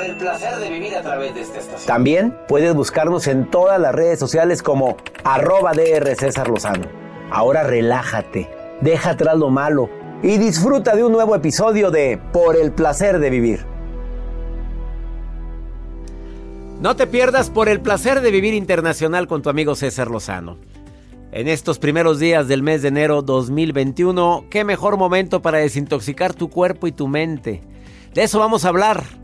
Por el placer de vivir a través de esta estación. También puedes buscarnos en todas las redes sociales como arroba DR César Lozano. Ahora relájate, deja atrás lo malo y disfruta de un nuevo episodio de Por el placer de vivir. No te pierdas por el placer de vivir internacional con tu amigo César Lozano. En estos primeros días del mes de enero 2021, qué mejor momento para desintoxicar tu cuerpo y tu mente. De eso vamos a hablar.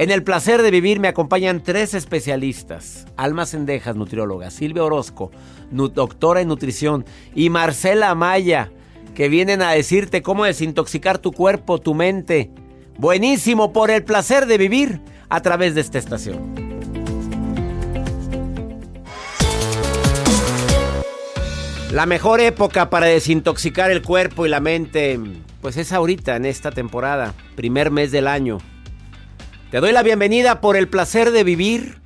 En el placer de vivir me acompañan tres especialistas. Alma Sendejas, nutrióloga, Silvia Orozco, doctora en nutrición, y Marcela Amaya, que vienen a decirte cómo desintoxicar tu cuerpo, tu mente. Buenísimo por el placer de vivir a través de esta estación. La mejor época para desintoxicar el cuerpo y la mente, pues es ahorita, en esta temporada, primer mes del año. Te doy la bienvenida por el placer de vivir.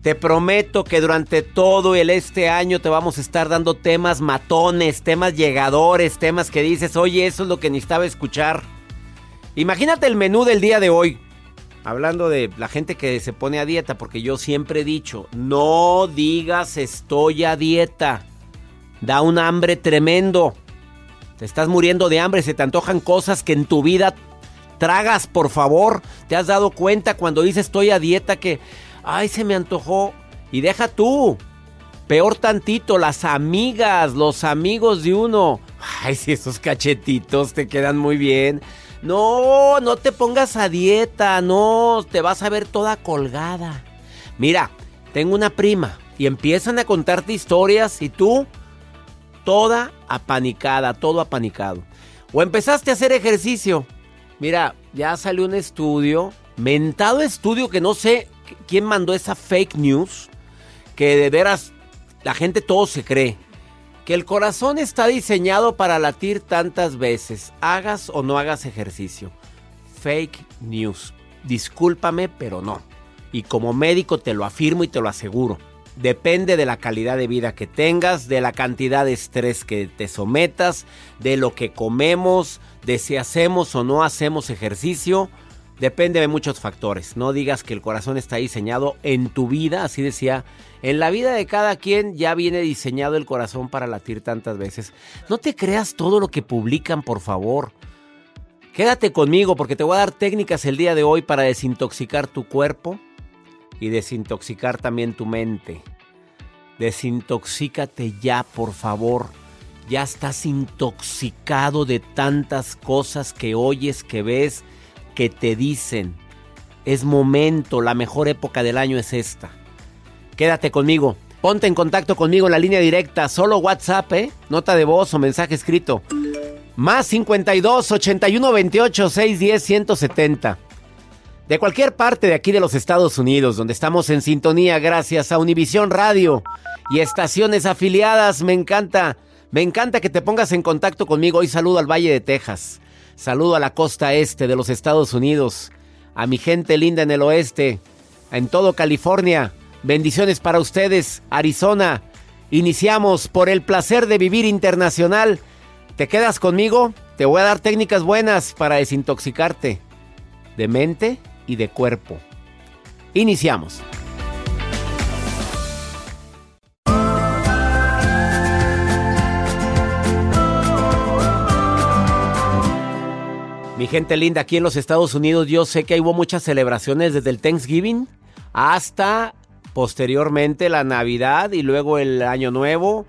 Te prometo que durante todo el este año te vamos a estar dando temas matones, temas llegadores, temas que dices, oye, eso es lo que necesitaba escuchar. Imagínate el menú del día de hoy. Hablando de la gente que se pone a dieta, porque yo siempre he dicho, no digas estoy a dieta. Da un hambre tremendo. Te estás muriendo de hambre, se te antojan cosas que en tu vida tragas, por favor. ¿Te has dado cuenta cuando dices estoy a dieta que, ay, se me antojó? Y deja tú. Peor tantito, las amigas, los amigos de uno. Ay, si esos cachetitos te quedan muy bien. No, no te pongas a dieta, no, te vas a ver toda colgada. Mira, tengo una prima y empiezan a contarte historias y tú toda apanicada, todo apanicado. O empezaste a hacer ejercicio. Mira, ya salió un estudio, mentado estudio que no sé quién mandó esa fake news, que de veras la gente todo se cree. Que el corazón está diseñado para latir tantas veces, hagas o no hagas ejercicio. Fake news. Discúlpame, pero no. Y como médico te lo afirmo y te lo aseguro. Depende de la calidad de vida que tengas, de la cantidad de estrés que te sometas, de lo que comemos, de si hacemos o no hacemos ejercicio. Depende de muchos factores. No digas que el corazón está diseñado en tu vida, así decía. En la vida de cada quien ya viene diseñado el corazón para latir tantas veces. No te creas todo lo que publican, por favor. Quédate conmigo porque te voy a dar técnicas el día de hoy para desintoxicar tu cuerpo y desintoxicar también tu mente. Desintoxícate ya, por favor. Ya estás intoxicado de tantas cosas que oyes, que ves, que te dicen. Es momento, la mejor época del año es esta. Quédate conmigo. Ponte en contacto conmigo en la línea directa, solo WhatsApp, ¿eh? Nota de voz o mensaje escrito. Más 52 81 28 610 170. De cualquier parte de aquí de los Estados Unidos, donde estamos en sintonía gracias a Univisión Radio y estaciones afiliadas, me encanta, me encanta que te pongas en contacto conmigo. Hoy saludo al Valle de Texas, saludo a la costa este de los Estados Unidos, a mi gente linda en el oeste, en todo California. Bendiciones para ustedes, Arizona. Iniciamos por el placer de vivir internacional. ¿Te quedas conmigo? Te voy a dar técnicas buenas para desintoxicarte de mente y de cuerpo. Iniciamos. Mi gente linda, aquí en los Estados Unidos yo sé que hubo muchas celebraciones desde el Thanksgiving hasta posteriormente la Navidad y luego el Año Nuevo.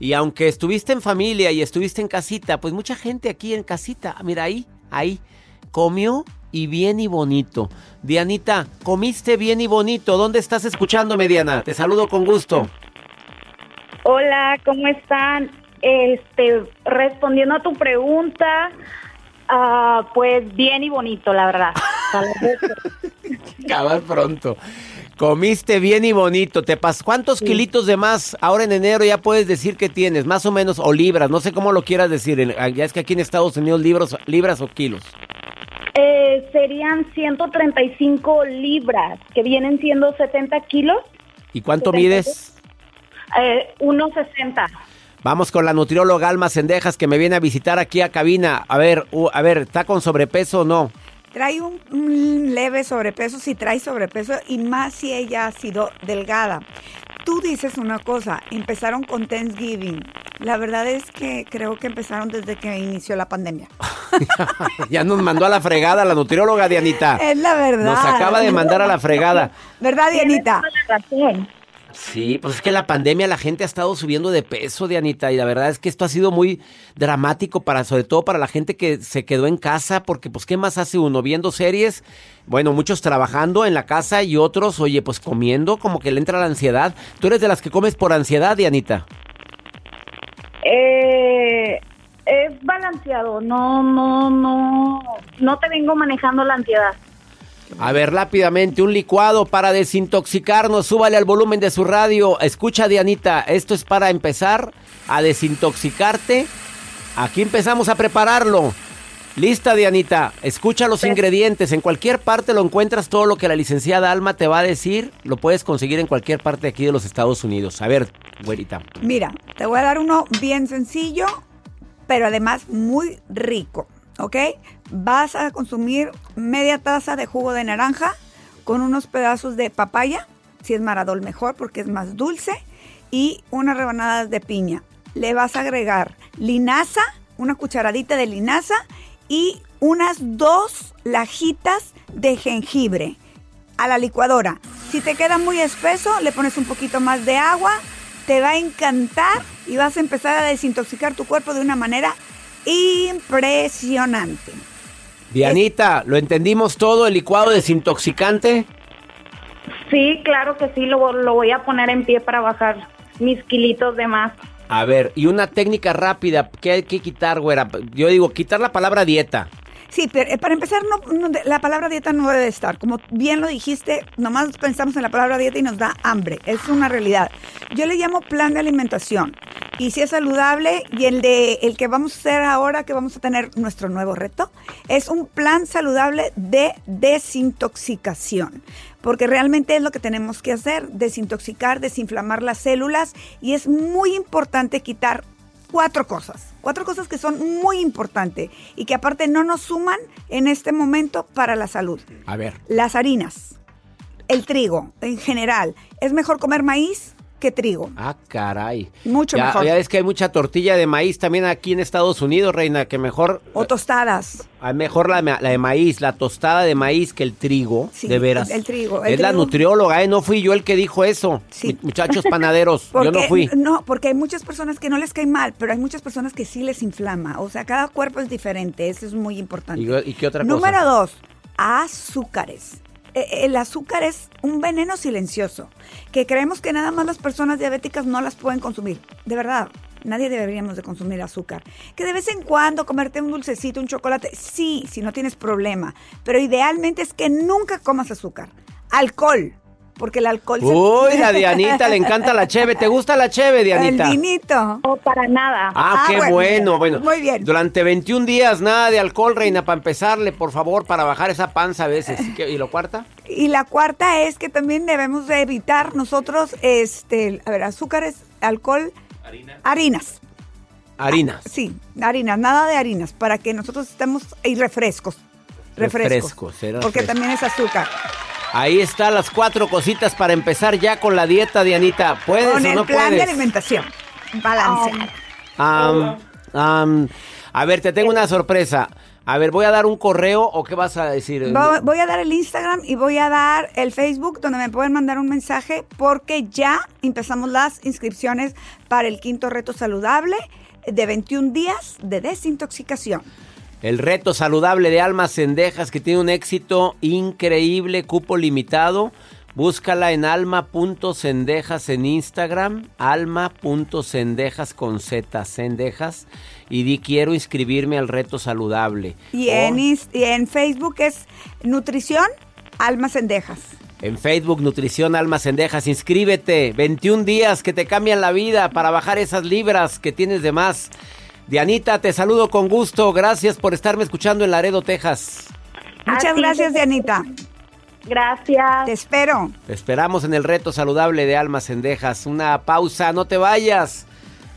Y aunque estuviste en familia y estuviste en casita, pues mucha gente aquí en casita, mira ahí, ahí, comió y bien y bonito. Dianita, comiste bien y bonito. ¿Dónde estás escuchándome, Diana? Te saludo con gusto. Hola, ¿cómo están? Este, respondiendo a tu pregunta, ah, pues bien y bonito, la verdad. Cabal pronto. Comiste bien y bonito. ¿Te pas ¿Cuántos kilitos de más ahora en enero ya puedes decir que tienes? Más o menos, o libras, no sé cómo lo quieras decir. Ya es que aquí en Estados Unidos libros, libras o kilos. Serían 135 libras, que vienen siendo 70 kilos. ¿Y cuánto mides? Eh, 1,60. Vamos con la nutrióloga Alma Sendejas que me viene a visitar aquí a cabina. A ver, a ver, ¿está con sobrepeso o no? Trae un, un, leve sobrepeso si trae sobrepeso y más si ella ha sido delgada. Tú dices una cosa, empezaron con Thanksgiving. La verdad es que creo que empezaron desde que inició la pandemia. ya nos mandó a la fregada la nutrióloga Dianita. Es la verdad. Nos acaba de mandar a la fregada. ¿Verdad, Dianita? Sí, pues es que la pandemia la gente ha estado subiendo de peso, Dianita, y la verdad es que esto ha sido muy dramático para, sobre todo para la gente que se quedó en casa, porque pues ¿qué más hace uno? Viendo series, bueno, muchos trabajando en la casa y otros, oye, pues comiendo, como que le entra la ansiedad. ¿Tú eres de las que comes por ansiedad, Dianita? Eh, es balanceado, no, no, no, no te vengo manejando la ansiedad. A ver, rápidamente, un licuado para desintoxicarnos. Súbale al volumen de su radio. Escucha, Dianita, esto es para empezar a desintoxicarte. Aquí empezamos a prepararlo. Lista, Dianita. Escucha los ingredientes. En cualquier parte lo encuentras todo lo que la licenciada Alma te va a decir. Lo puedes conseguir en cualquier parte de aquí de los Estados Unidos. A ver, güerita. Mira, te voy a dar uno bien sencillo, pero además muy rico. ¿Ok? Vas a consumir media taza de jugo de naranja con unos pedazos de papaya, si es maradol mejor porque es más dulce, y unas rebanadas de piña. Le vas a agregar linaza, una cucharadita de linaza y unas dos lajitas de jengibre a la licuadora. Si te queda muy espeso, le pones un poquito más de agua, te va a encantar y vas a empezar a desintoxicar tu cuerpo de una manera impresionante. Dianita, ¿lo entendimos todo, el licuado desintoxicante? Sí, claro que sí, lo, lo voy a poner en pie para bajar mis kilitos de más. A ver, y una técnica rápida, ¿qué hay que quitar, güera? Yo digo, quitar la palabra dieta. Sí, pero eh, para empezar, no, la palabra dieta no debe estar. Como bien lo dijiste, nomás pensamos en la palabra dieta y nos da hambre. Es una realidad. Yo le llamo plan de alimentación. Y si es saludable, y el de el que vamos a hacer ahora, que vamos a tener nuestro nuevo reto, es un plan saludable de desintoxicación. Porque realmente es lo que tenemos que hacer, desintoxicar, desinflamar las células. Y es muy importante quitar cuatro cosas. Cuatro cosas que son muy importantes y que aparte no nos suman en este momento para la salud. A ver. Las harinas, el trigo en general. ¿Es mejor comer maíz? Que trigo. Ah, caray. Mucho ya, mejor. Ya es que hay mucha tortilla de maíz también aquí en Estados Unidos, reina, que mejor... O tostadas. Hay mejor la, la, de maíz, la tostada de maíz que el trigo, Sí, de veras. el trigo, el es la trigo. nutrióloga, ¿eh? No fui yo el que dijo eso. Sí. Muchachos panaderos, yo no fui. No, porque hay muchas personas que no les cae mal, pero hay muchas personas que sí les inflama. O sea, cada cuerpo es diferente. Eso es muy importante. ¿Y, y qué otra Número cosa? dos, azúcares. Eh, El azúcar es un veneno silencioso, que creemos que nada más las personas diabéticas no las pueden consumir. De verdad, nadie deberíamos de consumir azúcar. Que de vez en cuando comerte un dulcecito, un chocolate, sí, si no tienes problema. Pero idealmente es que nunca comas azúcar. Alcohol, porque el alcohol... se- Uy, la Dianita le encanta la cheve. ¿Te gusta la cheve, Dianita? El vinito. O para nada. Ah, Ah, qué bueno. bueno, bueno. Muy bien. Durante 21 días, nada de alcohol, reina, para empezarle, por favor, para bajar esa panza a veces. ¿Y qué- ¿Y lo cuarta? Y la cuarta es que también debemos de evitar nosotros, este, a ver, azúcares, alcohol, harinas. Harinas. Sí, harinas, nada de harinas, para que nosotros estemos, y refrescos. Refrescos. Refrescos, porque refresco. también es azúcar. Ahí están las cuatro cositas para empezar ya con la dieta, Dianita. ¿Puedes Con o el no plan de puedes? alimentación balanceado. Am, am, a ver, te tengo una sorpresa. A ver, voy a dar un correo o qué vas a decir. Vo- Voy a dar el Instagram y voy a dar el Facebook donde me pueden mandar un mensaje porque ya empezamos las inscripciones para el quinto reto saludable de 21 días de desintoxicación. El reto saludable de almas cendejas que tiene un éxito increíble, cupo limitado. Búscala en alma.cendejas en Instagram, alma.cendejas con Z, cendejas, y di quiero inscribirme al reto saludable. Y en, Ins- y en Facebook es Nutrición Almas Cendejas. en Facebook, Nutrición Almas Cendejas, inscríbete. 21 días que te cambian la vida para bajar esas libras que tienes de más. Dianita, te saludo con gusto. Gracias por estarme escuchando en Laredo, Texas. Muchas gracias, Dianita. Gracias. Te espero. Te esperamos en el reto saludable de Almas Cendejas. Una pausa, no te vayas.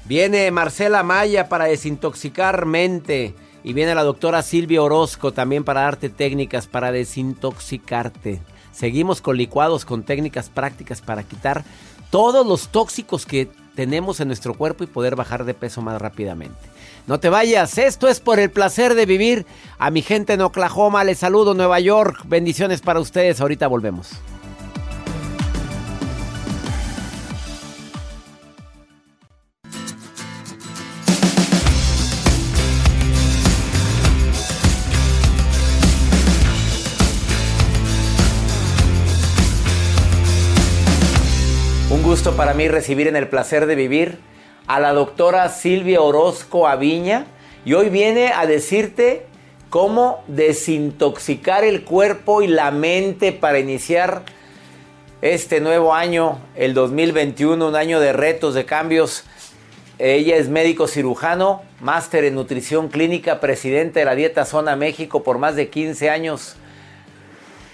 Viene Marcela Maya para desintoxicar mente. Y viene la doctora Silvia Orozco también para darte técnicas para desintoxicarte. Seguimos con licuados, con técnicas prácticas para quitar todos los tóxicos que tenemos en nuestro cuerpo y poder bajar de peso más rápidamente. No te vayas, esto es por el placer de vivir. A mi gente en Oklahoma les saludo Nueva York. Bendiciones para ustedes. Ahorita volvemos. Un gusto para mí recibir en el placer de vivir a la doctora Silvia Orozco Aviña y hoy viene a decirte cómo desintoxicar el cuerpo y la mente para iniciar este nuevo año, el 2021, un año de retos, de cambios. Ella es médico cirujano, máster en nutrición clínica, presidente de la Dieta Zona México por más de 15 años.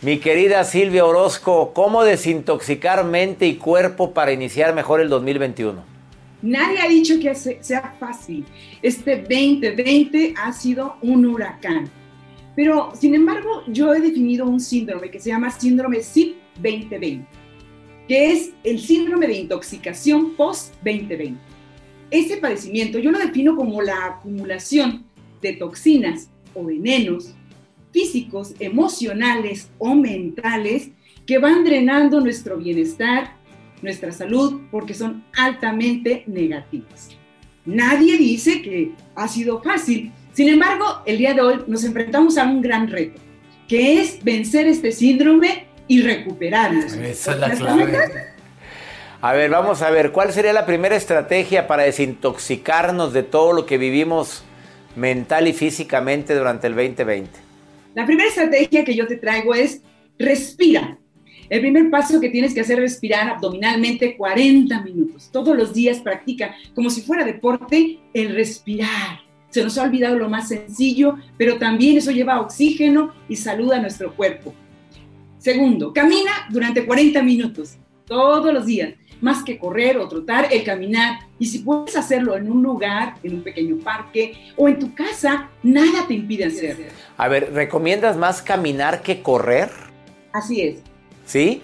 Mi querida Silvia Orozco, ¿cómo desintoxicar mente y cuerpo para iniciar mejor el 2021? Nadie ha dicho que se- sea fácil. Este 2020 ha sido un huracán. Pero, sin embargo, yo he definido un síndrome que se llama síndrome SIP 2020, que es el síndrome de intoxicación post-2020. Ese padecimiento yo lo defino como la acumulación de toxinas o venenos físicos, emocionales o mentales que van drenando nuestro bienestar, nuestra salud, porque son altamente negativos. Nadie dice que ha sido fácil. Sin embargo, el día de hoy nos enfrentamos a un gran reto, que es vencer este síndrome y recuperarnos. Esa es la clave. A ver, vamos a ver, ¿cuál sería la primera estrategia para desintoxicarnos de todo lo que vivimos mental y físicamente durante el 2020? La primera estrategia que yo te traigo es respira. El primer paso que tienes que hacer es respirar abdominalmente 40 minutos. Todos los días practica como si fuera deporte el respirar. Se nos ha olvidado lo más sencillo, pero también eso lleva oxígeno y salud a nuestro cuerpo. Segundo, camina durante 40 minutos, todos los días. más que correr o trotar, el caminar. Y si puedes hacerlo en un lugar, en un pequeño parque o en tu casa, nada te impide hacerlo. A ver, ¿recomiendas más caminar que correr? Así es. ¿Sí?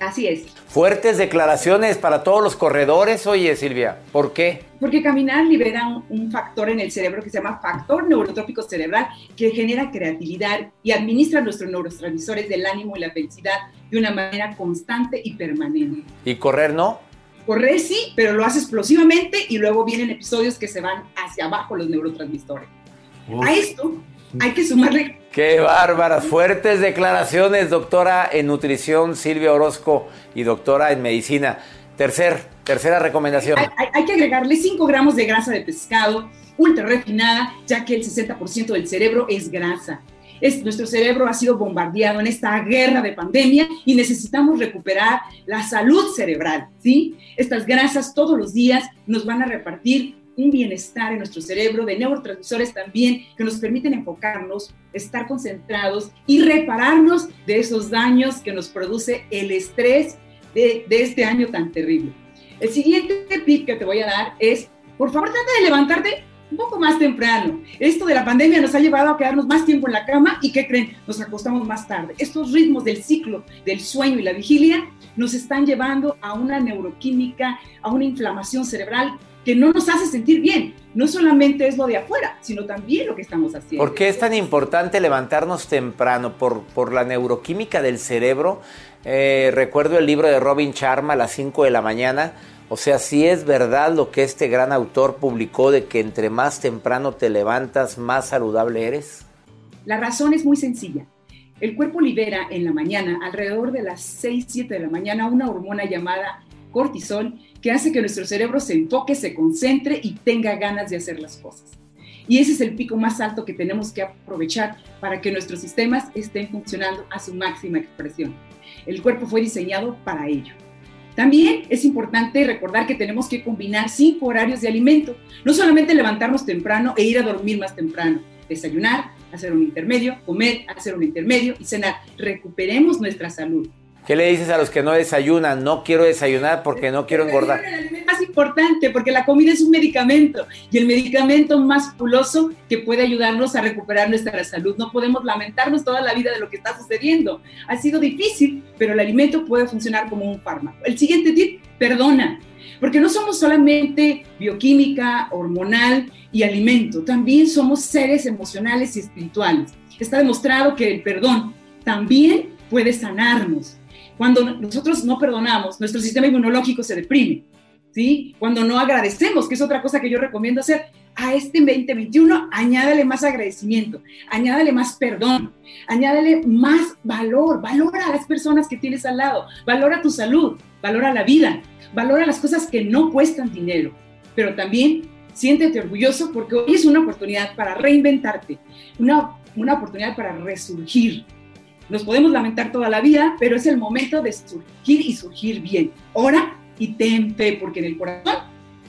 Así es. Fuertes declaraciones para todos los corredores, oye Silvia, ¿por qué? Porque caminar libera un, un, factor en el cerebro que se llama factor neurotrópico cerebral que genera creatividad y administra nuestros neurotransmisores del ánimo y la felicidad de una manera constante y permanente. ¿Y correr no? Correr sí, pero lo hace explosivamente y luego vienen episodios que se van hacia abajo los neurotransmisores. Uf. A esto hay que sumarle... Qué bárbaras, fuertes declaraciones, doctora en nutrición Silvia Orozco y doctora en medicina. Tercer, tercera recomendación. Hay, hay, hay que agregarle 5 gramos de grasa de pescado ultra refinada, ya que el 60% del cerebro es grasa. Es, nuestro cerebro ha sido bombardeado en esta guerra de pandemia y necesitamos recuperar la salud cerebral, ¿sí? Estas grasas todos los días nos van a repartir un bienestar en nuestro cerebro, de neurotransmisores también, que nos permiten enfocarnos, estar concentrados y repararnos de esos daños que nos produce el estrés de, de este año tan terrible. El siguiente tip que te voy a dar es, por favor, trata de levantarte un poco más temprano. Esto de la pandemia nos ha llevado a quedarnos más tiempo en la cama y ¿qué creen? Nos acostamos más tarde. Estos ritmos del ciclo del sueño y la vigilia nos están llevando a una neuroquímica, a una inflamación cerebral que no nos hace sentir bien. No solamente es lo de afuera, sino también lo que estamos haciendo. ¿Por qué es tan importante levantarnos temprano? ¿Por, por la neuroquímica del cerebro? Eh, recuerdo el libro de Robin Sharma a las 5 de la mañana. O sea, si es verdad lo que este gran autor publicó de que entre más temprano te levantas, más saludable eres. La razón es muy sencilla. El cuerpo libera en la mañana, alrededor de las 6, 7 de la mañana, una hormona llamada cortisol que hace que nuestro cerebro se enfoque, se concentre y tenga ganas de hacer las cosas. Y ese es el pico más alto que tenemos que aprovechar para que nuestros sistemas estén funcionando a su máxima expresión. El cuerpo fue diseñado para ello. También es importante recordar que tenemos que combinar cinco horarios de alimento, no solamente levantarnos temprano e ir a dormir más temprano, desayunar, hacer un intermedio, comer, hacer un intermedio y cenar. Recuperemos nuestra salud. ¿Qué le dices a los que no desayunan? No quiero desayunar porque no quiero engordar. Es más importante porque la comida es un medicamento y el medicamento más fabuloso que puede ayudarnos a recuperar nuestra salud. No podemos lamentarnos toda la vida de lo que está sucediendo. Ha sido difícil, pero el alimento puede funcionar como un fármaco. El siguiente tip, perdona. Porque no somos solamente bioquímica, hormonal y alimento, también somos seres emocionales y espirituales. Está demostrado que el perdón también puede sanarnos. Cuando nosotros no perdonamos, nuestro sistema inmunológico se deprime, ¿sí? Cuando no agradecemos, que es otra cosa que yo recomiendo hacer, a este 2021 añádale más agradecimiento, añádale más perdón, añádale más valor, valora a las personas que tienes al lado, valora tu salud, valora la vida, valora las cosas que no cuestan dinero, pero también siéntete orgulloso porque hoy es una oportunidad para reinventarte, una, una oportunidad para resurgir, nos podemos lamentar toda la vida, pero es el momento de surgir y surgir bien. Ora y ten fe, porque en el corazón,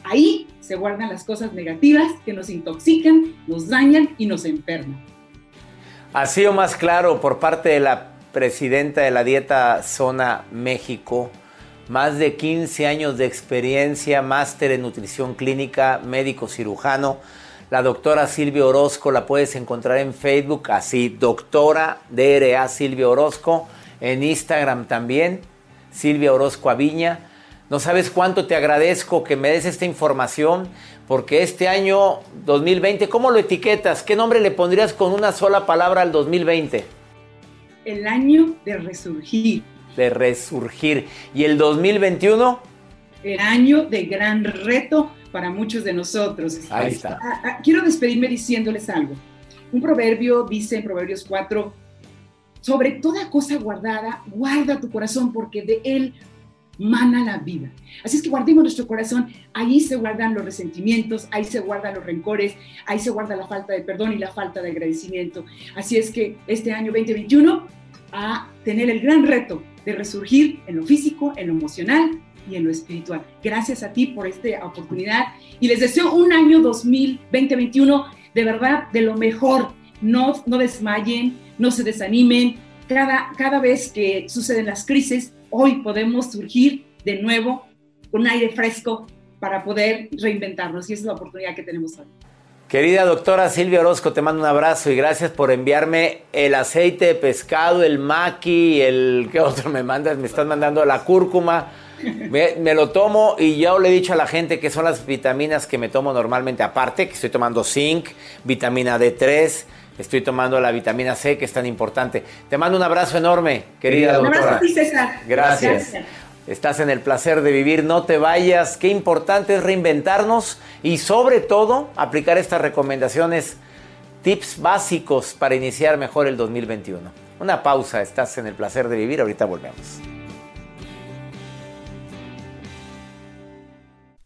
ahí se guardan las cosas negativas que nos intoxican, nos dañan y nos enferman. Así o más claro por parte de la presidenta de la Dieta Zona México, más de 15 años de experiencia, máster en nutrición clínica, médico cirujano. La doctora Silvia Orozco la puedes encontrar en Facebook, así, doctora DRA Silvia Orozco, en Instagram también, Silvia Orozco Aviña. No sabes cuánto te agradezco que me des esta información, porque este año 2020, ¿cómo lo etiquetas? ¿Qué nombre le pondrías con una sola palabra al 2020? El año de resurgir. De resurgir. ¿Y el 2021? El año de gran reto para muchos de nosotros. Ahí está. Ah, ah, quiero despedirme diciéndoles algo. Un proverbio dice en Proverbios 4, sobre toda cosa guardada, guarda tu corazón porque de él mana la vida. Así es que guardemos nuestro corazón, ahí se guardan los resentimientos, ahí se guardan los rencores, ahí se guarda la falta de perdón y la falta de agradecimiento. Así es que este año 2021 a tener el gran reto de resurgir en lo físico, en lo emocional y en lo espiritual. Gracias a ti por esta oportunidad y les deseo un año 2021 de verdad de lo mejor. No, no desmayen, no se desanimen. Cada, cada vez que suceden las crisis, hoy podemos surgir de nuevo con aire fresco para poder reinventarnos y esa es la oportunidad que tenemos hoy. Querida doctora Silvia Orozco, te mando un abrazo y gracias por enviarme el aceite de pescado, el maqui, el... ¿Qué otro me mandas? Me están mandando la cúrcuma. Me, me, lo tomo y ya le he dicho a la gente que son las vitaminas que me tomo normalmente aparte, que estoy tomando zinc, vitamina D3, estoy tomando la vitamina C, que es tan importante. Te mando un abrazo enorme, querida doctora. Un abrazo a ti, César. Gracias. Gracias. Estás en el placer de vivir, no te vayas. Qué importante es reinventarnos y sobre todo aplicar estas recomendaciones, tips básicos para iniciar mejor el 2021. Una pausa, estás en el placer de vivir, ahorita volvemos.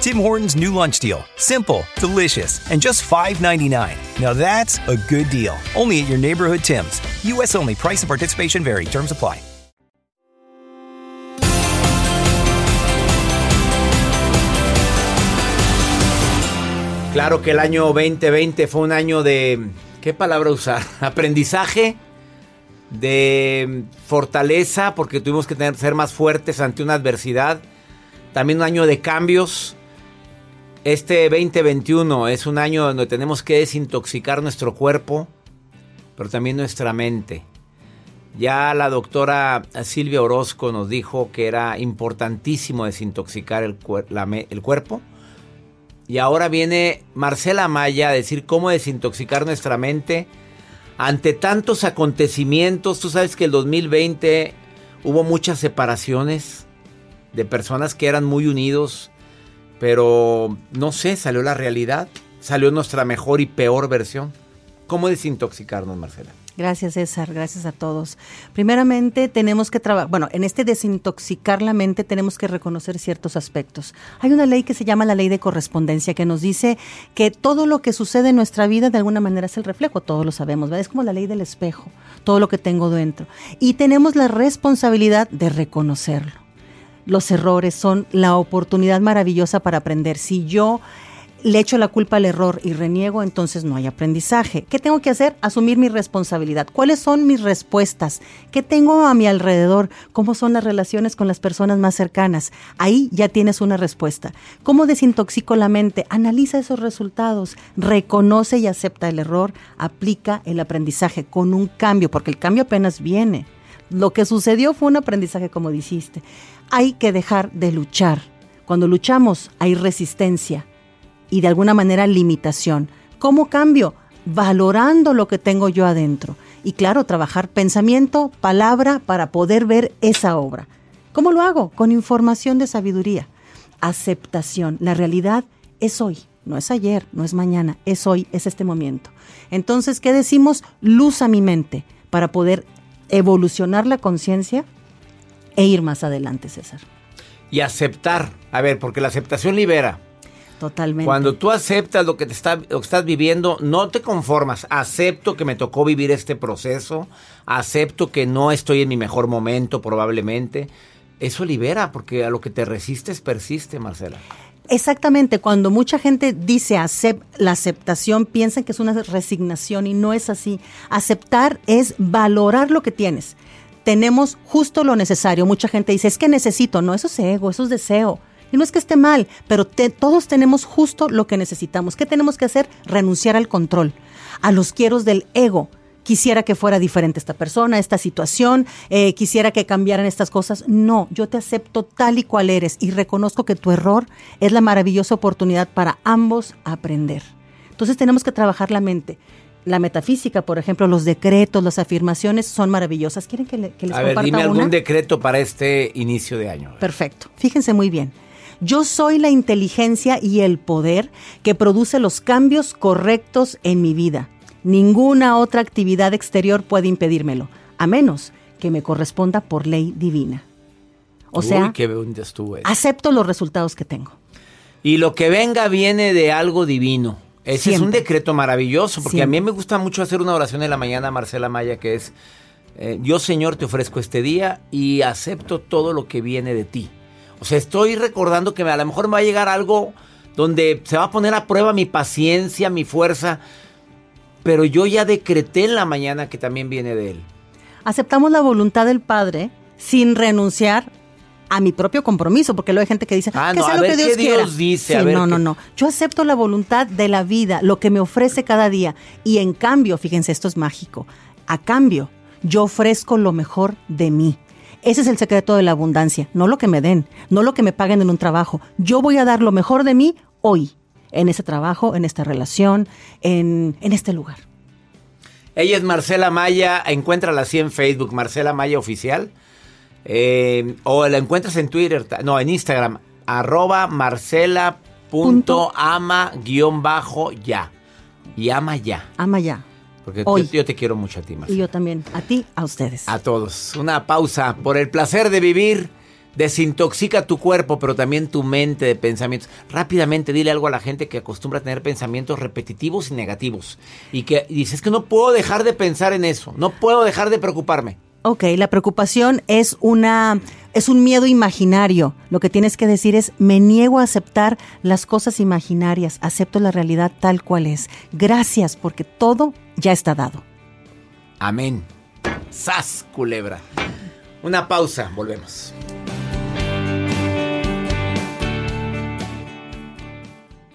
Tim Hortons new lunch deal. Simple, delicious, and just $5.99. Now that's a good deal. Only at your neighborhood Tim's. U.S. only. Price and participation vary. Terms apply. Claro que el año 2020 fue un año de. ¿Qué palabra usar? Aprendizaje, de fortaleza, porque tuvimos que tener, ser más fuertes ante una adversidad. También un año de cambios este 2021 es un año donde tenemos que desintoxicar nuestro cuerpo, pero también nuestra mente. Ya la doctora Silvia Orozco nos dijo que era importantísimo desintoxicar el, el cuerpo. Y ahora viene Marcela Maya a decir cómo desintoxicar nuestra mente ante tantos acontecimientos. Tú sabes que el 2020 hubo muchas separaciones de personas que eran muy unidos pero no sé, salió la realidad, salió nuestra mejor y peor versión. ¿Cómo desintoxicarnos, Marcela? Gracias, César. Gracias a todos. Primeramente, tenemos que trabajar, bueno, en este desintoxicar la mente tenemos que reconocer ciertos aspectos. Hay una ley que se llama la ley de correspondencia que nos dice que todo lo que sucede en nuestra vida de alguna manera es el reflejo, todos lo sabemos, ¿verdad? Es como la ley del espejo, todo lo que tengo dentro. Y tenemos la responsabilidad de reconocerlo los errores son la oportunidad maravillosa para aprender. Si yo le echo la culpa al error y reniego, entonces no hay aprendizaje. ¿Qué tengo que hacer? Asumir mi responsabilidad. ¿Cuáles son mis respuestas? ¿Qué tengo a mi alrededor? ¿Cómo son las relaciones con las personas más cercanas? Ahí ya tienes una respuesta. ¿Cómo desintoxico la mente? Analiza esos resultados, reconoce y acepta el error, aplica el aprendizaje con un cambio, porque el cambio apenas viene. Lo que sucedió fue un aprendizaje, como dijiste hay que dejar de luchar. Cuando luchamos hay resistencia y de alguna manera limitación. ¿Cómo cambio? Valorando lo que tengo yo adentro. Y claro, trabajar pensamiento, palabra para poder ver esa obra. ¿Cómo lo hago? Con información de sabiduría. Aceptación. La realidad es hoy. no es ayer, no es mañana, es hoy, es este momento. Entonces, ¿qué decimos? Luz a mi mente para poder evolucionar la conciencia e ir más adelante, César. Y aceptar, a ver, porque la aceptación libera. Totalmente. Cuando tú aceptas lo que, te está, lo que estás viviendo, no te conformas. Acepto que me tocó vivir este proceso. Acepto que no estoy en mi mejor momento, probablemente. Eso libera, porque a lo que te resistes persiste, Marcela. Exactamente, cuando mucha gente dice la aceptación, piensan que es una resignación y no es así. Aceptar es valorar lo que tienes. Tenemos justo lo necesario. Mucha gente dice, es que necesito. No, eso es ego, eso es deseo. Y no es que esté mal, pero todos tenemos justo lo que necesitamos. ¿Qué tenemos que hacer? Renunciar al control, a los quieros del ego. Quisiera que fuera diferente esta persona, esta situación, eh, quisiera que cambiaran estas cosas. No, yo te acepto tal y cual eres y reconozco que tu error es la maravillosa oportunidad para ambos aprender. Entonces tenemos que trabajar la mente la metafísica, por ejemplo, los decretos, las afirmaciones son maravillosas. ¿Quieren que, les comparta A ver, dime algún decreto para este inicio de año. Perfecto. Fíjense muy bien. Yo soy la inteligencia y el poder que produce los cambios correctos en mi vida. Ninguna otra actividad exterior puede impedírmelo, a menos que me corresponda por ley divina. O sea, acepto los resultados que tengo. Y lo que venga viene de algo divino. Ese es un decreto maravilloso, porque a mí me gusta mucho hacer una oración en la mañana, Marcela Maya, que es, eh, yo Señor te ofrezco este día y acepto todo lo que viene de ti. O sea, estoy recordando que a lo mejor me va a llegar algo donde se va a poner a prueba mi paciencia, mi fuerza, pero yo ya decreté en la mañana que también viene de Él. Aceptamos la voluntad del Padre sin renunciar a mi propio compromiso, porque luego hay gente que dice, ah, no, a lo que Dios, qué Dios dice. no, no, no. Yo acepto la voluntad de la vida, lo que me ofrece cada día. Y en cambio, fíjense, esto es mágico. A cambio, yo ofrezco lo mejor de mí. Ese es el secreto de la abundancia, no lo que me den, no lo que me paguen en un trabajo. Yo voy a dar lo mejor de mí hoy, en ese trabajo, en esta relación, en, este lugar. Ella es Marcela Maya, encuéntrala así en Facebook, Marcela Maya Oficial. Eh, o la encuentras en Twitter, no, en Instagram, arroba marcela.ama-ya. Y ama ya. Ama ya. Porque Yo, te quiero mucho a ti, Marcela. Y yo también, a ti, a ustedes. A todos. Una pausa por el placer de vivir. Desintoxica tu cuerpo, pero también tu mente de pensamientos. Rápidamente dile algo a la gente que acostumbra a tener pensamientos repetitivos y negativos. Y que dices que no puedo dejar de pensar en eso. No puedo dejar de preocuparme. Ok, la preocupación es una es un miedo imaginario. Lo que tienes que decir es me niego a aceptar las cosas imaginarias, acepto la realidad tal cual es. Gracias porque todo ya está dado. Amén. Sas culebra. Una pausa, volvemos.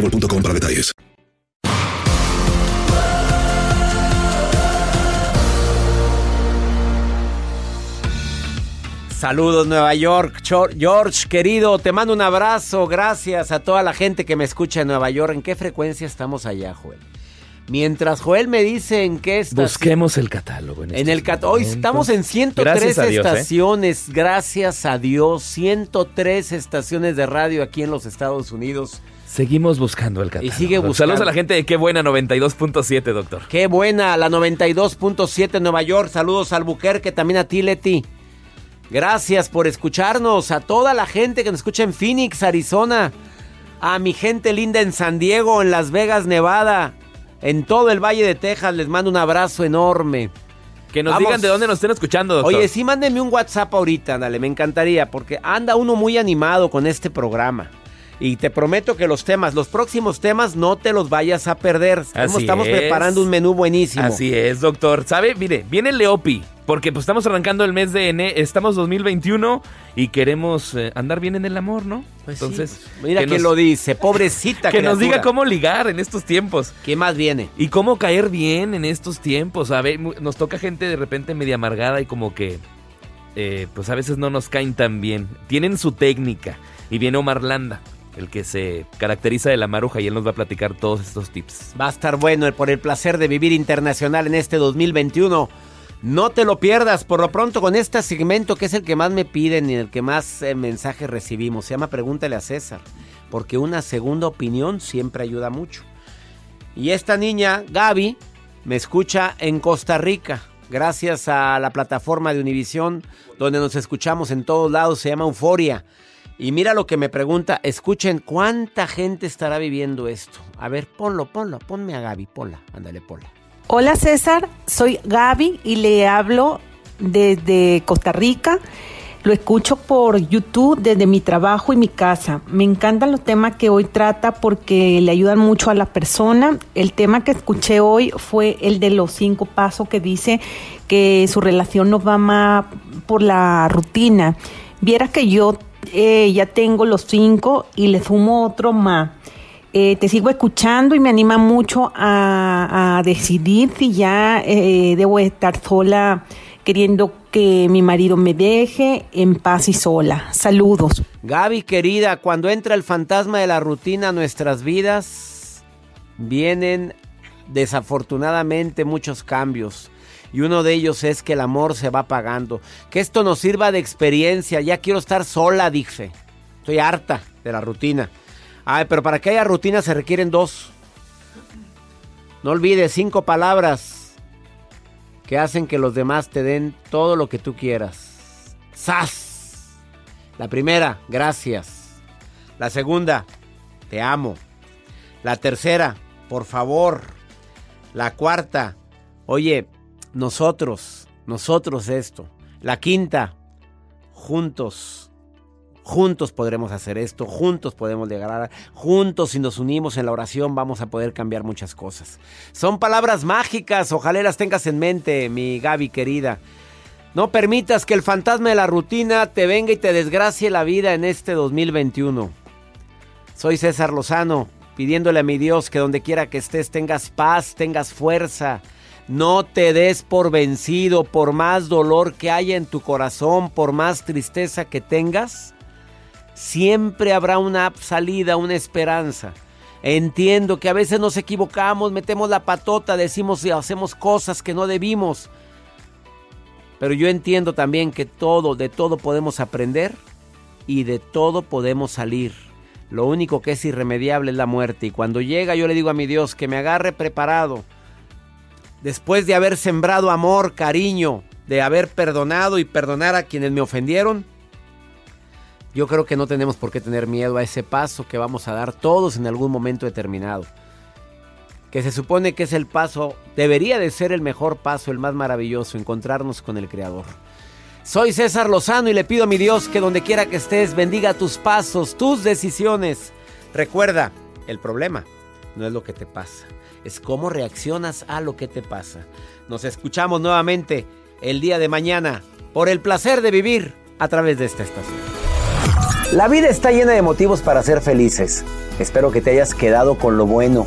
boostmobile.com para detalles. Saludos Nueva York, George querido, te mando un abrazo, gracias a toda la gente que me escucha en Nueva York. ¿En qué frecuencia estamos allá, Joel? Mientras Joel me dice en qué estación... Busquemos el catálogo. En, En el cat- hoy estamos en 103 Gracias a Dios, ¿eh? estaciones, gracias a Dios, 103 estaciones de radio aquí en los Estados Unidos. Seguimos buscando el catálogo. Y sigue buscando. Saludos a la gente de Qué Buena 92.7, doctor. Qué buena, la 92.7 en Nueva York. Saludos al Buquerque, también a ti, Leti. Gracias por escucharnos. A toda la gente que nos escucha en Phoenix, Arizona. A mi gente linda en San Diego, en Las Vegas, Nevada. En todo el Valle de Texas les mando un abrazo enorme. Que nos Vamos. digan de dónde nos estén escuchando, doctor. Oye, sí, mándenme un WhatsApp ahorita, dale, me encantaría, porque anda uno muy animado con este programa. Y te prometo que los temas, los próximos temas, no te los vayas a perder. Estamos, Así estamos es. preparando un menú buenísimo. Así es, doctor. ¿Sabe? Mire, viene Leopi. Porque pues estamos arrancando el mes de enero, estamos 2021 y queremos eh, andar bien en el amor, ¿no? Pues sí. Entonces, Mira que quién nos- lo dice, pobrecita Que nos criatura. diga cómo ligar en estos tiempos. ¿Qué más viene? Y cómo caer bien en estos tiempos. A ver, nos toca gente de repente media amargada y como que, eh, pues a veces no nos caen tan bien. Tienen su técnica. Y viene Omar Landa, el que se caracteriza de la maruja y él nos va a platicar todos estos tips. Va a estar bueno el- por el placer de vivir internacional en este 2021. No te lo pierdas por lo pronto con este segmento que es el que más me piden y el que más eh, mensajes recibimos. Se llama Pregúntale a César. Porque una segunda opinión siempre ayuda mucho. Y esta niña, Gaby, me escucha en Costa Rica. Gracias a la plataforma de Univisión, donde nos escuchamos en todos lados, se llama Euforia. Y mira lo que me pregunta, escuchen cuánta gente estará viviendo esto. A ver, ponlo, ponlo, ponme a Gaby, ponla, ándale, ponla. Hola César, soy Gaby y le hablo desde Costa Rica. Lo escucho por YouTube desde mi trabajo y mi casa. Me encantan los temas que hoy trata porque le ayudan mucho a la persona. El tema que escuché hoy fue el de los cinco pasos que dice que su relación no va más por la rutina. Vieras que yo eh, ya tengo los cinco y le sumo otro más. Eh, te sigo escuchando y me anima mucho a, decidir si ya eh, debo estar sola queriendo que mi marido me deje en paz y sola. Saludos. Gaby, querida, cuando entra el fantasma de la rutina a nuestras vidas, vienen desafortunadamente muchos cambios. Y uno de ellos es que el amor se va apagando. Que esto nos sirva de experiencia. Ya quiero estar sola, dije. Estoy harta de la rutina. Ay, pero para que haya rutina se requieren dos. No olvides cinco palabras que hacen que los demás te den todo lo que tú quieras. ¡Sas! La primera, gracias. La segunda, te amo. La tercera, por favor. La cuarta, oye, nosotros, nosotros esto. La quinta, juntos. Juntos podremos hacer esto, juntos podemos llegar a... Juntos si nos unimos en la oración vamos a poder cambiar muchas cosas. Son palabras mágicas, ojalá las tengas en mente, mi Gaby querida. No permitas que el fantasma de la rutina te venga y te desgracie la vida en este 2021. Soy César Lozano, pidiéndole a mi Dios que donde quiera que estés tengas paz, tengas fuerza. No te des por vencido, por más dolor que haya en tu corazón, por más tristeza que tengas. Siempre habrá una salida, una esperanza. Entiendo que a veces nos equivocamos, metemos la patota, decimos y hacemos cosas que no debimos. Pero yo entiendo también que todo, de todo podemos aprender y de todo podemos salir. Lo único que es irremediable es la muerte. Y cuando llega yo le digo a mi Dios que me agarre preparado. Después de haber sembrado amor, cariño, de haber perdonado y perdonar a quienes me ofendieron, yo creo que no tenemos por qué tener miedo a ese paso que vamos a dar todos en algún momento determinado. Que se supone que es el paso, debería de ser el mejor paso, el más maravilloso, encontrarnos con el Creador. Soy César Lozano y le pido a mi Dios que donde quiera que estés bendiga tus pasos, tus decisiones. Recuerda, el problema no es lo que te pasa, cómo reaccionas a lo que te pasa. Nos escuchamos nuevamente el día de mañana por el placer de vivir a través de esta estación. La vida está llena de motivos para ser felices. Espero que te hayas quedado con lo bueno